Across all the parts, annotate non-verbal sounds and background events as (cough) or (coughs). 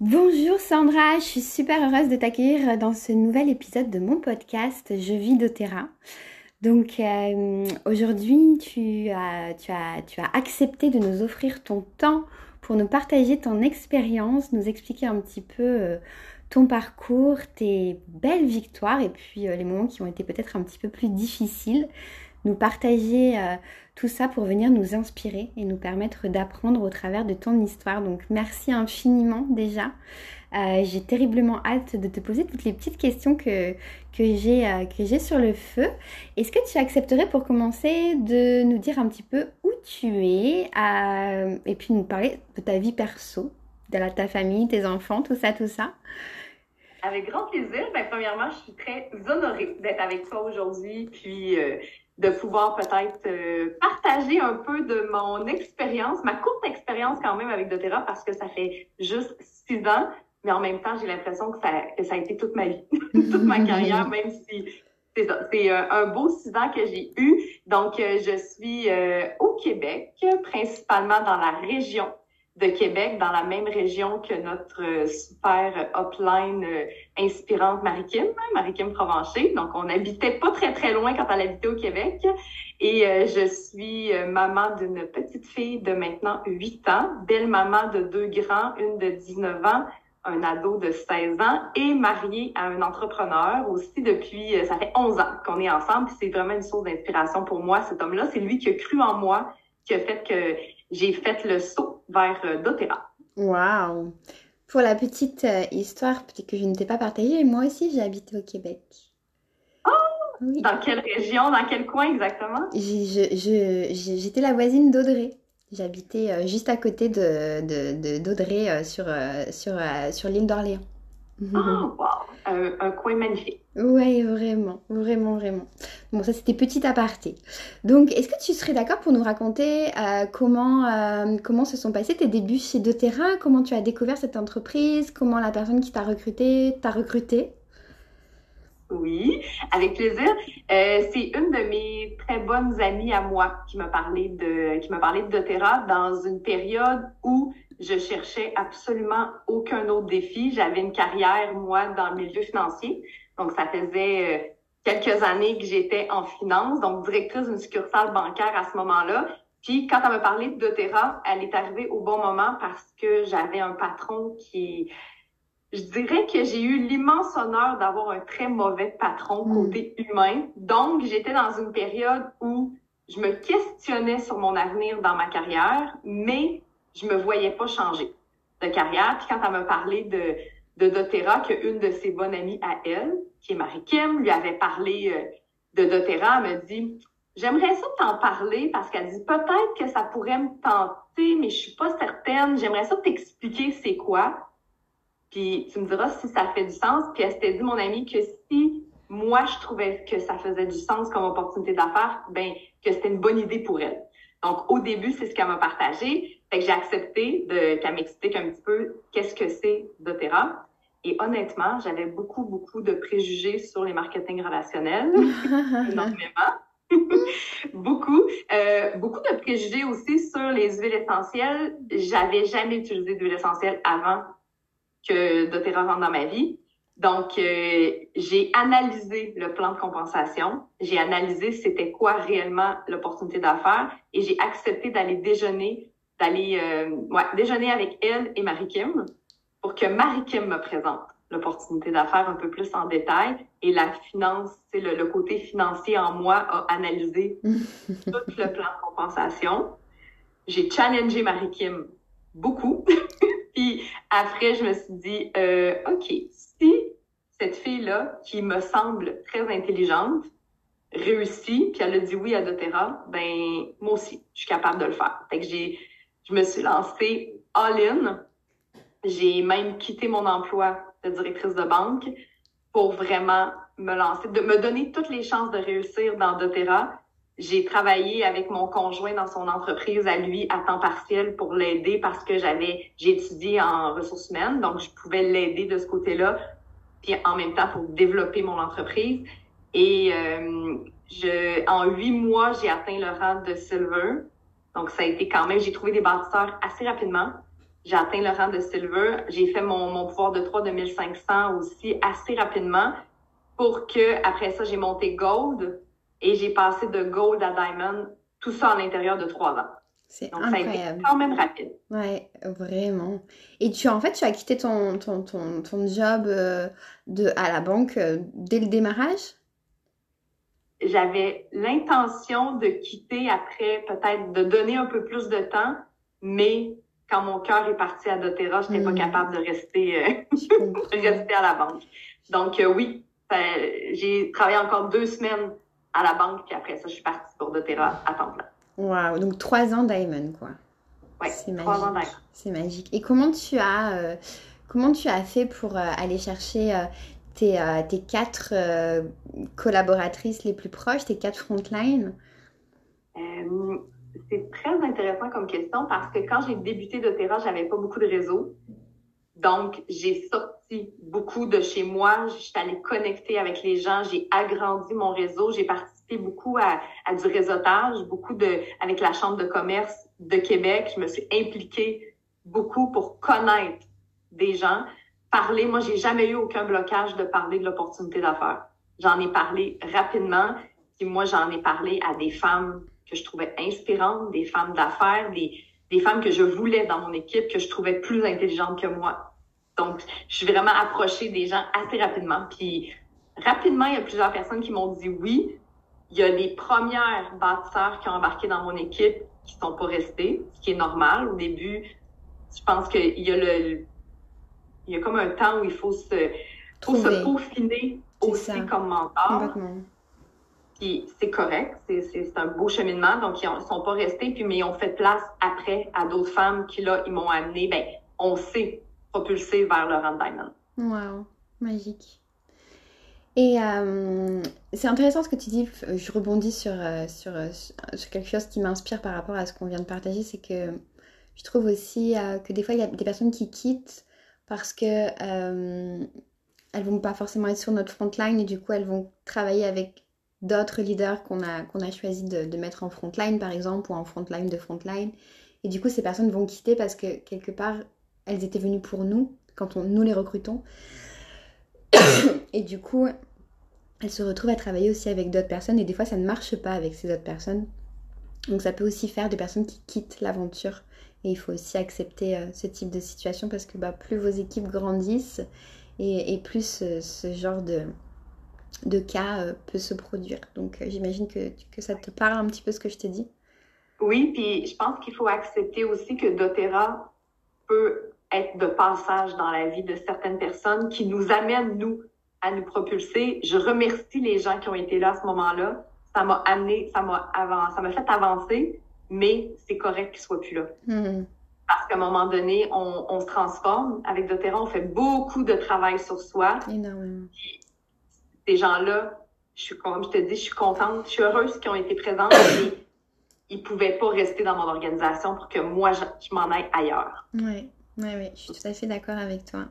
Bonjour Sandra, je suis super heureuse de t'accueillir dans ce nouvel épisode de mon podcast Je vis d'Otera. Donc euh, aujourd'hui, tu as, accepté de nous offrir ton temps pour nous partager ton expérience, nous expliquer un petit peu euh, ton parcours, tes belles victoires et puis euh, les moments qui ont été peut-être un petit peu plus difficiles nous partager euh, tout ça pour venir nous inspirer et nous permettre d'apprendre au travers de ton histoire. Donc merci infiniment déjà. Euh, j'ai terriblement hâte de te poser toutes les petites questions que, que j'ai euh, sur le feu. Est-ce que tu accepterais pour commencer de nous dire un petit peu où tu es et puis nous parler de ta vie perso, de ta famille, tes enfants, tout ça, tout ça? Avec grand plaisir. Ben, premièrement, je suis très honorée d'être avec toi aujourd'hui, puis de pouvoir peut-être euh, partager un peu de mon expérience, ma courte expérience quand même avec doTERRA parce que ça fait juste six ans, mais en même temps, j'ai l'impression que ça, que ça a été toute ma vie, (laughs) toute ma carrière, même si c'est ça, c'est euh, un beau six ans que j'ai eu. Donc, euh, je suis au Québec, principalement dans la région de Québec, dans la même région que notre euh, super upline euh, inspirante Marie-Kim, hein, Marie-Kim Provencher. Donc, on habitait pas très, très loin quand elle habitait au Québec. Et euh, je suis maman d'une petite fille de maintenant 8 ans, belle maman de deux grands, une de 19 ans, un ado de 16 ans et mariée à un entrepreneur aussi depuis, ça fait 11 ans qu'on est ensemble. C'est vraiment une source d'inspiration pour moi, cet homme-là. C'est lui qui a cru en moi, qui a fait que j'ai fait le saut vers euh, doTERRA. Wow! Pour la petite euh, histoire, peut-être que je ne t'ai pas partagée, moi aussi j'ai habité au Québec. Oh! Dans quelle région, dans quel coin exactement? J'étais la voisine d'Audrey. J'habitais euh, juste à côté de d'Audrey sur, sur, sur l'île d'Orléans. Oh, (laughs) wow! Un coin magnifique. Oui, vraiment, vraiment, vraiment. Bon, ça c'était petit aparté. Donc, est-ce que tu serais d'accord pour nous raconter euh, comment, euh, comment se sont passés tes débuts chez doTERRA? Comment tu as découvert cette entreprise? Comment la personne qui t'a recruté t'a recruté? Oui, avec plaisir. Euh, c'est une de mes très bonnes amies à moi qui m'a parlé de qui m'a parlé de doTERRA dans une période où je cherchais absolument aucun autre défi. J'avais une carrière moi dans le milieu financier, donc ça faisait euh, quelques années que j'étais en finance, donc directrice d'une succursale bancaire à ce moment-là. Puis quand elle m'a parlé de doTERRA, elle est arrivée au bon moment parce que j'avais un patron qui je dirais que j'ai eu l'immense honneur d'avoir un très mauvais patron hmm. côté humain. Donc, j'étais dans une période où je me questionnais sur mon avenir dans ma carrière, mais je me voyais pas changer de carrière. Puis quand elle m'a parlé de, de doTERRA, qu'une de ses bonnes amies à elle, qui est Marie-Kim, lui avait parlé euh, de doTERRA, elle m'a dit J'aimerais ça t'en parler parce qu'elle dit peut-être que ça pourrait me tenter, mais je suis pas certaine. J'aimerais ça t'expliquer c'est quoi. Puis tu me diras si ça fait du sens. Puis elle s'était dit, mon amie, que si moi, je trouvais que ça faisait du sens comme opportunité d'affaires, ben que c'était une bonne idée pour elle. Donc, au début, c'est ce qu'elle m'a partagé. Fait que j'ai accepté de qu'elle m'explique un petit peu qu'est-ce que c'est doTERRA. Et honnêtement, j'avais beaucoup, beaucoup de préjugés sur les marketing relationnels. (laughs) énormément. (laughs) beaucoup. Euh, beaucoup de préjugés aussi sur les huiles essentielles. J'avais jamais utilisé d'huile essentielle avant que doTERRA rentre dans ma vie. Donc, euh, j'ai analysé le plan de compensation, j'ai analysé c'était quoi réellement l'opportunité d'affaires et j'ai accepté d'aller déjeuner, d'aller euh, ouais, déjeuner avec elle et Marie-Kim pour que Marie-Kim me présente l'opportunité d'affaires un peu plus en détail et la finance, c'est le, le, côté financier en moi a analysé (laughs) tout le plan de compensation. J'ai challengé Marie-Kim beaucoup. (laughs) Puis après, je me suis dit, euh, OK, si cette fille-là, qui me semble très intelligente, réussit, puis elle a dit oui à doTERRA, ben moi aussi, je suis capable de le faire. Fait que j'ai, je me suis lancée all-in. J'ai même quitté mon emploi de directrice de banque pour vraiment me lancer, de me donner toutes les chances de réussir dans doTERRA j'ai travaillé avec mon conjoint dans son entreprise à lui à temps partiel pour l'aider parce que j'avais j'ai étudié en ressources humaines, donc je pouvais l'aider de ce côté-là, puis en même temps pour développer mon entreprise. Et euh, en huit mois, j'ai atteint le rang de silver. Donc ça a été quand même, j'ai trouvé des bâtisseurs assez rapidement. j'ai atteint le rang de silver. J'ai fait mon, mon pouvoir de 3 de 1500 aussi assez rapidement pour que après ça, j'ai monté gold et j'ai passé de gold à diamond, tout ça à l'intérieur de trois ans. C'est Donc, ça a été quand même rapide. Ouais, vraiment. Et tu en fait, tu as quitté ton, ton, ton, ton job euh, de, à la banque euh, dès le démarrage? J'avais l'intention de quitter après, peut-être de donner un peu plus de temps, mais quand mon cœur est parti à doTERRA, je n'étais pas capable de rester, euh, (laughs) rester à la banque. Donc euh, oui, j'ai travaillé encore deux semaines à la banque, puis après ça, je suis partie pour doTERRA à temps plein. Waouh, donc trois ans Diamond, quoi. C'est trois ans magique. d'ailleurs. C'est magique. Et comment tu as, euh, comment tu as fait pour euh, aller chercher euh, tes, euh, tes quatre euh, collaboratrices les plus proches, tes quatre frontline? Euh, c'est très intéressant comme question parce que quand j'ai débuté doTERRA, j'avais pas beaucoup de réseau. Donc, j'ai sorti beaucoup de chez moi. Je suis allée connecter avec les gens. J'ai agrandi mon réseau. J'ai participé beaucoup à, à du réseautage, beaucoup de, avec la Chambre de commerce de Québec. Je me suis impliquée beaucoup pour connaître des gens. Parler, moi, j'ai jamais eu aucun blocage de parler de l'opportunité d'affaires. J'en ai parlé rapidement. Puis moi, j'en ai parlé à des femmes que je trouvais inspirantes, des femmes d'affaires, des, des femmes que je voulais dans mon équipe, que je trouvais plus intelligentes que moi. Donc, je suis vraiment approchée des gens assez rapidement. Puis, rapidement, il y a plusieurs personnes qui m'ont dit oui. Il y a des premières bâtisseurs qui ont embarqué dans mon équipe qui sont pas restés, ce qui est normal. Au début, je pense qu'il y a le, il y a comme un temps où il faut se, faut se peaufiner aussi comme mentor. Puis c'est correct, c'est, un beau cheminement. Donc, ils ne sont pas restés, puis, mais ils ont fait place après à d'autres femmes qui, là, ils m'ont amené, ben, on s'est propulsé vers le Diamond. Waouh, magique. Et euh, c'est intéressant ce que tu dis. Je rebondis sur, euh, sur, euh, sur quelque chose qui m'inspire par rapport à ce qu'on vient de partager. C'est que je trouve aussi euh, que des fois, il y a des personnes qui quittent parce que euh, elles vont pas forcément être sur notre frontline et du coup, elles vont travailler avec d'autres leaders qu'on a, a choisi de, de mettre en frontline, par exemple, ou en frontline de frontline. Et du coup, ces personnes vont quitter parce que quelque part, elles étaient venues pour nous quand on, nous les recrutons. (coughs) Et du coup, elles se retrouvent à travailler aussi avec d'autres personnes et des fois ça ne marche pas avec ces autres personnes. Donc ça peut aussi faire des personnes qui quittent l'aventure et il faut aussi accepter euh, ce type de situation parce que bah, plus vos équipes grandissent et, plus euh, ce genre de, de cas euh, peut se produire. Donc j'imagine que, que ça te parle un petit peu ce que je te dis. Oui, puis je pense qu'il faut accepter aussi que doTERRA peut être de passage dans la vie de certaines personnes qui nous amènent, nous, à nous propulser. Je remercie les gens qui ont été là à ce moment-là. Ça m'a amené, ça m'a ça m'a fait avancer, mais c'est correct qu'ils soient plus là. Mhm. Parce qu'à un moment donné, on, on se transforme. Avec doTERRA, on fait beaucoup de travail sur soi. Énormément. Ces gens-là, je suis, comme je te dis, je suis contente, je suis heureuse qu'ils ont été présents, mais ils pouvaient pas rester dans mon organisation pour que moi, je, je m'en aille ailleurs. Ouais, ouais, ouais, je suis tout à fait d'accord avec toi.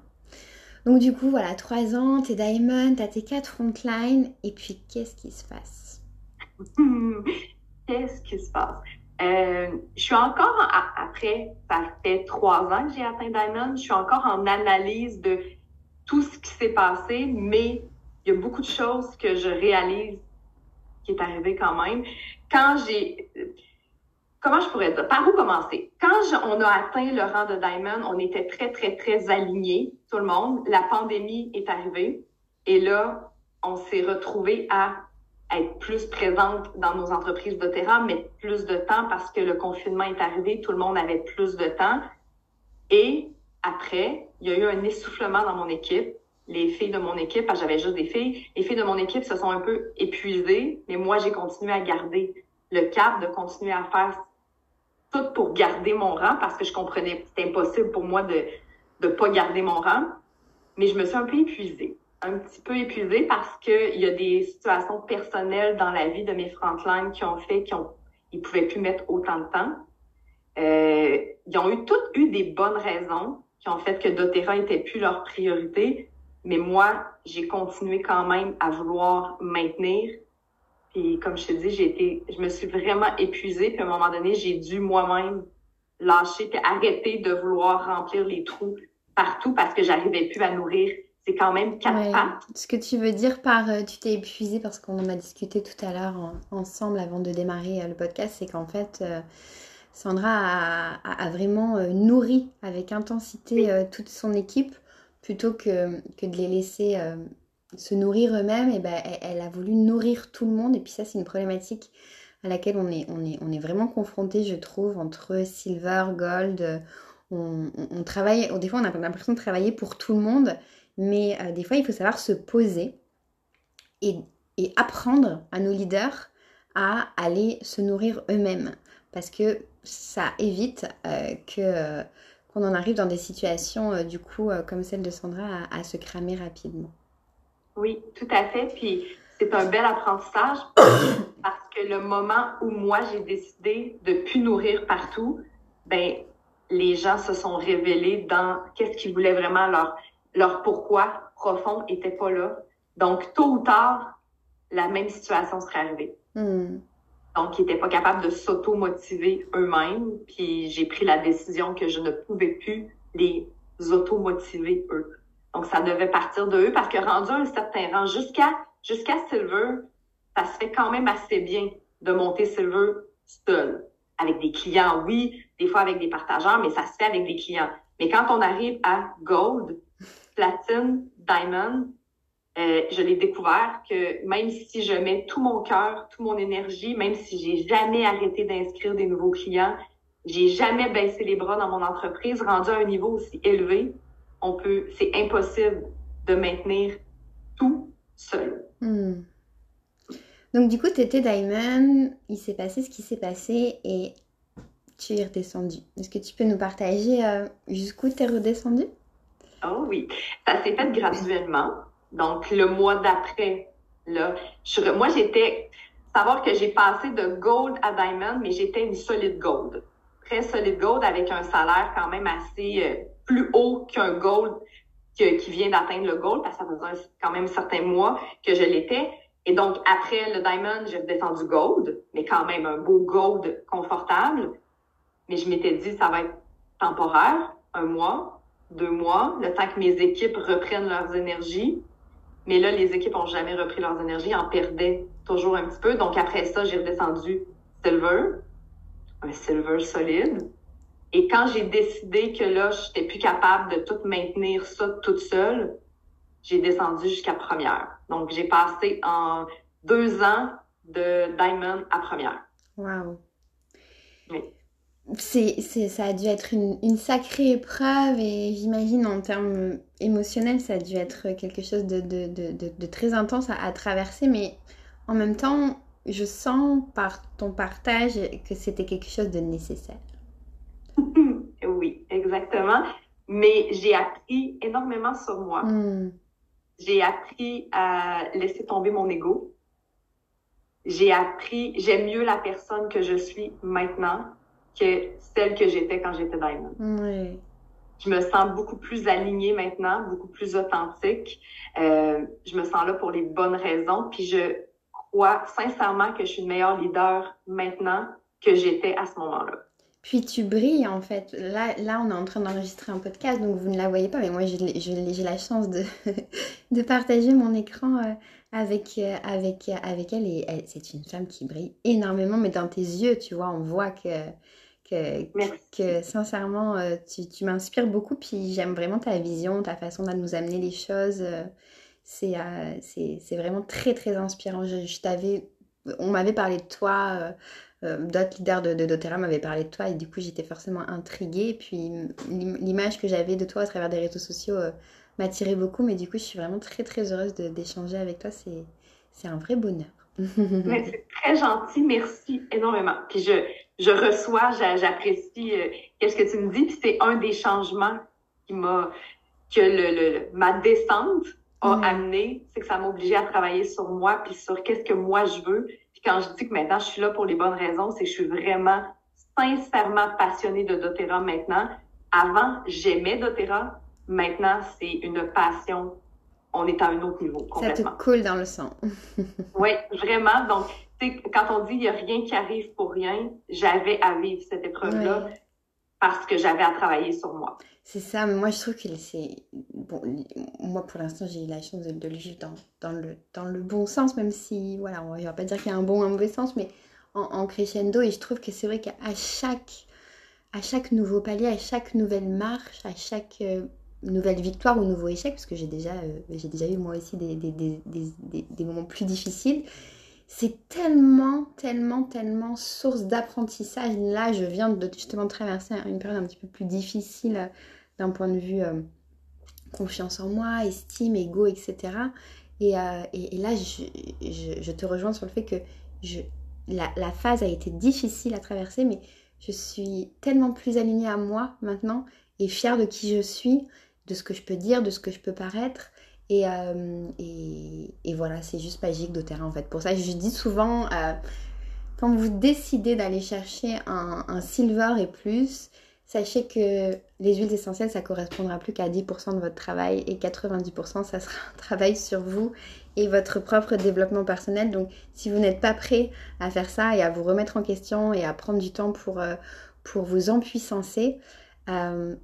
Donc du coup, voilà, trois ans, t'es Diamond, t'as tes quatre frontline, et puis qu'est-ce qui se passe? Hmm, (laughs) Qu'est-ce qui se passe? Euh, je suis encore, après, ça fait trois ans que j'ai atteint Diamond, je suis encore en analyse de tout ce qui s'est passé, mais il y a beaucoup de choses que je réalise qui est arrivé quand même. Quand j'ai, comment je pourrais dire, par où commencer? Quand on a atteint le rang de Diamond, on était très, très, très alignés, tout le monde. La pandémie est arrivée et là, on s'est retrouvé à être plus présente dans nos entreprises de terrain, mais plus de temps parce que le confinement est arrivé, tout le monde avait plus de temps. Et après, il y a eu un essoufflement dans mon équipe. Les filles de mon équipe, parce que j'avais juste des filles, les filles de mon équipe se sont un peu épuisées, mais moi, j'ai continué à garder le cap, de continuer à faire tout pour garder mon rang parce que je comprenais que c'était impossible pour moi de ne pas garder mon rang. Mais je me suis un peu épuisée un petit peu épuisée parce que il y a des situations personnelles dans la vie de mes frontlines qui ont fait qu'ils ils pouvaient plus mettre autant de temps. Euh, ils ont eu toutes eu des bonnes raisons qui ont fait que doTERRA était plus leur priorité, mais moi, j'ai continué quand même à vouloir maintenir. Puis comme je te dis, j'ai été, je me suis vraiment épuisée. Puis à un moment donné, j'ai dû moi-même lâcher puis arrêter de vouloir remplir les trous partout parce que j'arrivais plus à nourrir. C'est quand même quatre pattes. Ce que tu veux dire par euh, tu t'es épuisé parce qu'on en a discuté tout à l'heure ensemble avant de démarrer le podcast, c'est qu'en fait Sandra a, vraiment nourri avec intensité toute son équipe plutôt que, que de les laisser se nourrir eux-mêmes, et ben, elle, a voulu nourrir tout le monde. Et puis ça, c'est une problématique à laquelle on est, on est, on est vraiment confronté, je trouve, entre silver, gold. On, travaille, des fois, on a l'impression de travailler pour tout le monde, mais euh, des fois, il faut savoir se poser et, apprendre à nos leaders à aller se nourrir eux-mêmes. Parce que ça évite euh, que euh, qu'on en arrive dans des situations, du coup, comme celle de Sandra, à se cramer rapidement. Oui, tout à fait. Puis c'est un bel apprentissage (coughs) parce que le moment où moi j'ai décidé de plus nourrir partout, ben les gens se sont révélés dans qu'est-ce qu'ils voulaient vraiment leur leur pourquoi profond était pas là. Donc tôt ou tard, la même situation serait arrivée. Hmm. Donc ils n'étaient pas capables de s'auto-motiver eux-mêmes, puis j'ai pris la décision que je ne pouvais plus les auto-motiver eux. Donc, ça devait partir de eux parce que rendu à un certain rang, jusqu'à jusqu'à Silver, ça se fait quand même assez bien de monter Silver seul. Avec des clients, oui, des fois avec des partageurs, mais ça se fait avec des clients. Mais quand on arrive à Gold, Platine, Diamond, euh, je l'ai découvert que même si je mets tout mon cœur, toute mon énergie, même si j'ai jamais arrêté d'inscrire des nouveaux clients, j'ai jamais baissé les bras dans mon entreprise, rendu à un niveau aussi élevé, on peut, c'est impossible de maintenir tout seul. Hmm. Donc du coup, tu Diamond, il s'est passé ce qui s'est passé et tu es redescendu. Est-ce que tu peux nous partager euh, jusqu'où tu es redescendu? Oh oui, ça s'est fait graduellement. Donc le mois d'après, là, je, moi j'étais, savoir que j'ai passé de gold à diamond, mais j'étais une solide gold. Très solide gold avec un salaire quand même assez euh, plus haut qu'un gold qui vient d'atteindre le gold, parce que ça faisait quand même certains mois que je l'étais. Et donc, après le diamond, j'ai descendu gold, mais quand même un beau gold confortable. Mais je m'étais dit, ça va être temporaire, un mois, deux mois, le temps que mes équipes reprennent leurs énergies. Mais là, les équipes ont jamais repris leurs énergies, en perdaient toujours un petit peu. Donc, après ça, j'ai redescendu silver, un silver solide. Et quand j'ai décidé que là, je n'étais plus capable de tout maintenir ça toute seule, j'ai descendu jusqu'à première. Donc, j'ai passé en deux ans de Diamond à première. Wow. Oui. C'est, ça a dû être une, sacrée épreuve et j'imagine en termes émotionnels, ça a dû être quelque chose de, très intense à, traverser. Mais en même temps, je sens par ton partage que c'était quelque chose de nécessaire. (laughs) oui, exactement. Mais j'ai appris énormément sur moi. Hmm. J'ai appris à laisser tomber mon ego. J'ai appris, j'aime mieux la personne que je suis maintenant que celle que j'étais quand j'étais Diamond. Oui. Je me sens beaucoup plus alignée maintenant, beaucoup plus authentique. Euh, je me sens là pour les bonnes raisons. Puis je crois sincèrement que je suis une meilleure leader maintenant que j'étais à ce moment-là. Puis tu brilles en fait. Là, là on est en train d'enregistrer un podcast, donc vous ne la voyez pas, mais moi j'ai la chance de, (laughs) de partager mon écran euh, avec, euh, avec, avec elle. Et c'est une femme qui brille énormément, mais dans tes yeux, tu vois, on voit que, que, que sincèrement, euh, tu, tu m'inspires beaucoup. Puis j'aime vraiment ta vision, ta façon de nous amener les choses. C'est c'est vraiment très, très inspirant. Je, je t'avais, on m'avait parlé de toi euh, d'autres leaders de, de doTERRA m'avaient parlé de toi et du coup j'étais forcément intriguée. Puis l'image que j'avais de toi à travers des réseaux sociaux euh, m'attirait beaucoup, mais du coup je suis vraiment très très heureuse d'échanger avec toi. C'est un vrai bonheur. (laughs) c'est très gentil, merci énormément. Puis je, je reçois, j'apprécie euh, qu'est-ce que tu me dis. Puis c'est un des changements qui m'a que le, ma descente a amené, c'est que ça m'a obligé à travailler sur moi puis sur qu'est-ce que moi je veux quand je dis que maintenant je suis là pour les bonnes raisons, c'est que je suis vraiment sincèrement passionnée de doTERRA maintenant. Avant, j'aimais doTERRA. Maintenant, c'est une passion. On est à un autre niveau complètement. Ça te coule dans le sang. (laughs) oui, vraiment. Donc, quand on dit il n'y a rien qui arrive pour rien, j'avais à vivre cette épreuve-là. parce que j'avais à travailler sur moi. C'est ça, mais moi je trouve que c'est. Bon, moi pour l'instant j'ai eu la chance de, le vivre dans, dans, le, dans le bon sens, même si, voilà, on va pas dire qu'il y a un bon ou un mauvais sens, mais en, crescendo, et je trouve que c'est vrai qu'à chaque, à chaque nouveau palier, à chaque nouvelle marche, à chaque euh, nouvelle victoire ou nouveau échec, parce que j'ai déjà, euh, déjà eu moi aussi des, des, des, des moments plus difficiles, c'est tellement, tellement, tellement source d'apprentissage. Là, je viens de justement traverser une période un petit peu plus difficile euh, d'un point de vue euh, confiance en moi, estime, ego, etc. Et, et, là, je, te rejoins sur le fait que je, la, la, phase a été difficile à traverser, mais je suis tellement plus alignée à moi maintenant et fière de qui je suis, de ce que je peux dire, de ce que je peux paraître. Euh, et, et, voilà, c'est juste magique d'Otera en fait. Pour ça, je dis souvent, euh, quand vous décidez d'aller chercher un, silver et plus, sachez que les huiles essentielles, ça correspondra plus qu'à 10% de votre travail et 90% ça sera un travail sur vous et votre propre développement personnel. Donc si vous n'êtes pas prêt à faire ça et à vous remettre en question et à prendre du temps pour, euh, pour vous empuissancer,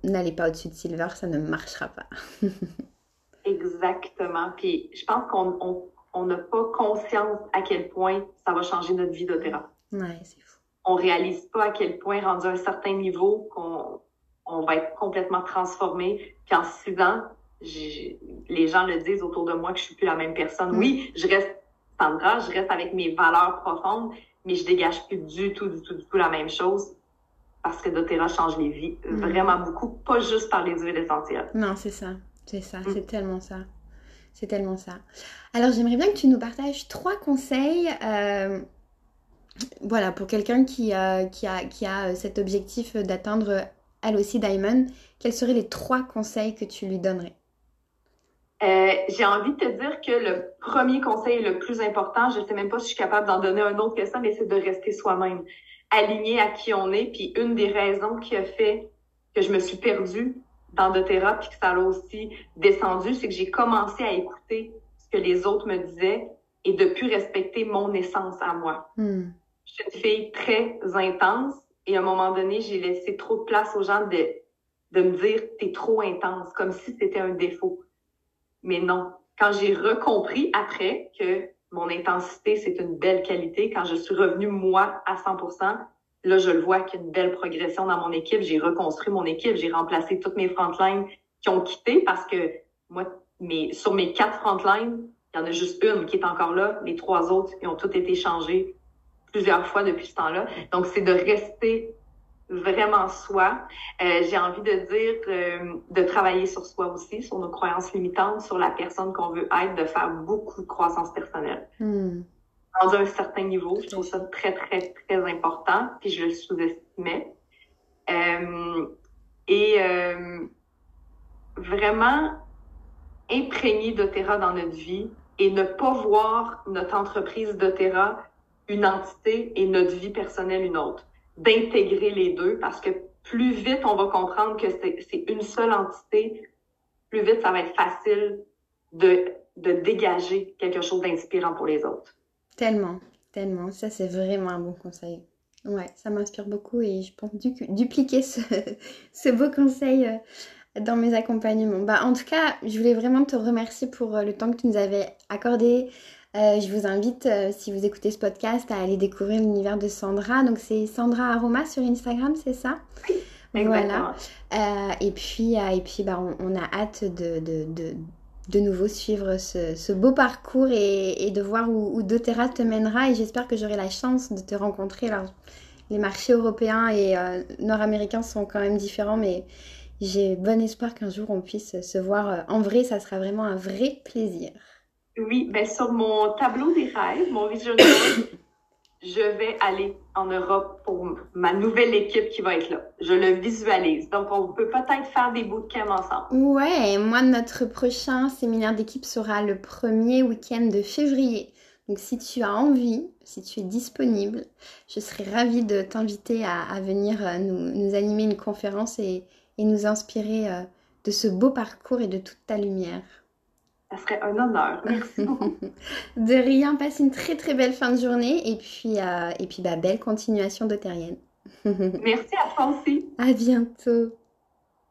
n'allez pas au-dessus de silver, ça ne marchera pas. (laughs) Exactement. Puis je pense qu'on n'a pas conscience à quel point ça va changer notre vie d'Otera. Ouais, c'est fou. On réalise pas à quel point, rendu à un certain niveau, qu'on on va être complètement transformé. Puis en six ans, les gens le disent autour de moi que je suis plus la même personne. Mm. Oui, je reste Sandra, je reste avec mes valeurs profondes, mais je dégage plus du tout, du tout, du tout la même chose parce que doTERRA change les vies mm. vraiment beaucoup, pas juste par les huiles essentielles. Non, c'est ça. C'est ça, mm. c'est tellement ça. C'est tellement ça. Alors j'aimerais bien que tu nous partages trois conseils. Euh, voilà, pour quelqu'un qui, qui, a, qui a cet objectif d'atteindre elle aussi Diamond, quels seraient les trois conseils que tu lui donnerais? Euh, j'ai envie de te dire que le premier conseil le plus important, je ne sais même pas si je suis capable d'en donner un autre que ça, mais c'est de rester soi-même, aligné à qui on est. Puis une des raisons qui a fait que je me suis perdue, dans doTERRA, puis que ça l'a aussi descendu, c'est que j'ai commencé à écouter ce que les autres me disaient et de plus respecter mon essence à moi. Hmm. Je suis une fille très intense et à un moment donné, j'ai laissé trop de place aux gens de, de me dire t'es trop intense, comme si c'était un défaut. Mais non. Quand j'ai recompris après que mon intensité, c'est une belle qualité, quand je suis revenue moi à 100%, Là, je le vois qu'il y a une belle progression dans mon équipe. J'ai reconstruit mon équipe. J'ai remplacé toutes mes frontlines qui ont quitté parce que moi, mes, sur mes quatre frontlines, il y en a juste une qui est encore là. Les trois autres, ils ont toutes été changées plusieurs fois depuis ce temps-là. Donc, c'est de rester vraiment soi. Euh, j'ai envie de dire euh, de travailler sur soi aussi, sur nos croyances limitantes, sur la personne qu'on veut être, de faire beaucoup de croissance personnelle. Hmm rendu un certain niveau. Je trouve ça très, très, très important, puis je le sous-estimais. Euh, et euh, vraiment imprégner d'Otera dans notre vie et ne pas voir notre entreprise d'Otera une entité et notre vie personnelle une autre. D'intégrer les deux parce que plus vite on va comprendre que c'est une seule entité, plus vite ça va être facile de, de dégager quelque chose d'inspirant pour les autres. Tellement, tellement. Ça, c'est vraiment un bon conseil. Ouais, ça m'inspire beaucoup et je pense dupliquer ce, (laughs) ce, beau conseil euh, dans mes accompagnements. Bah, en tout cas, je voulais vraiment te remercier pour euh, le temps que tu nous avais accordé. Euh, je vous invite, si vous écoutez ce podcast, à aller découvrir l'univers de Sandra. Donc, c'est Sandra Aroma sur Instagram, c'est ça? Oui. Voilà. et puis, et puis bah, on, a hâte de, de de nouveau suivre ce, beau parcours et, de voir où, où doTERRA te mènera. Et j'espère que j'aurai la chance de te rencontrer. Alors, les marchés européens et euh, nord-américains sont quand même différents, mais j'ai bon espoir qu'un jour on puisse se voir euh, en vrai. Ça sera vraiment un vrai plaisir. Oui, ben sur mon tableau des rêves, mon vision (coughs) je vais aller en Europe pour ma nouvelle équipe qui va être là. Je le visualise. Donc, on peut peut-être faire des bootcamps ensemble. Ouais, moi, notre prochain séminaire d'équipe sera le premier week-end de février. Donc, si tu as envie, si tu es disponible, je serais ravie de t'inviter à, venir euh, nous, animer une conférence et, nous inspirer euh, de ce beau parcours et de toute ta lumière. Ça serait un honneur. Merci beaucoup. (laughs) de rien, passe une très très belle fin de journée et puis, euh, et puis bah, belle continuation de Terrienne. (laughs) Merci à toi aussi. À bientôt.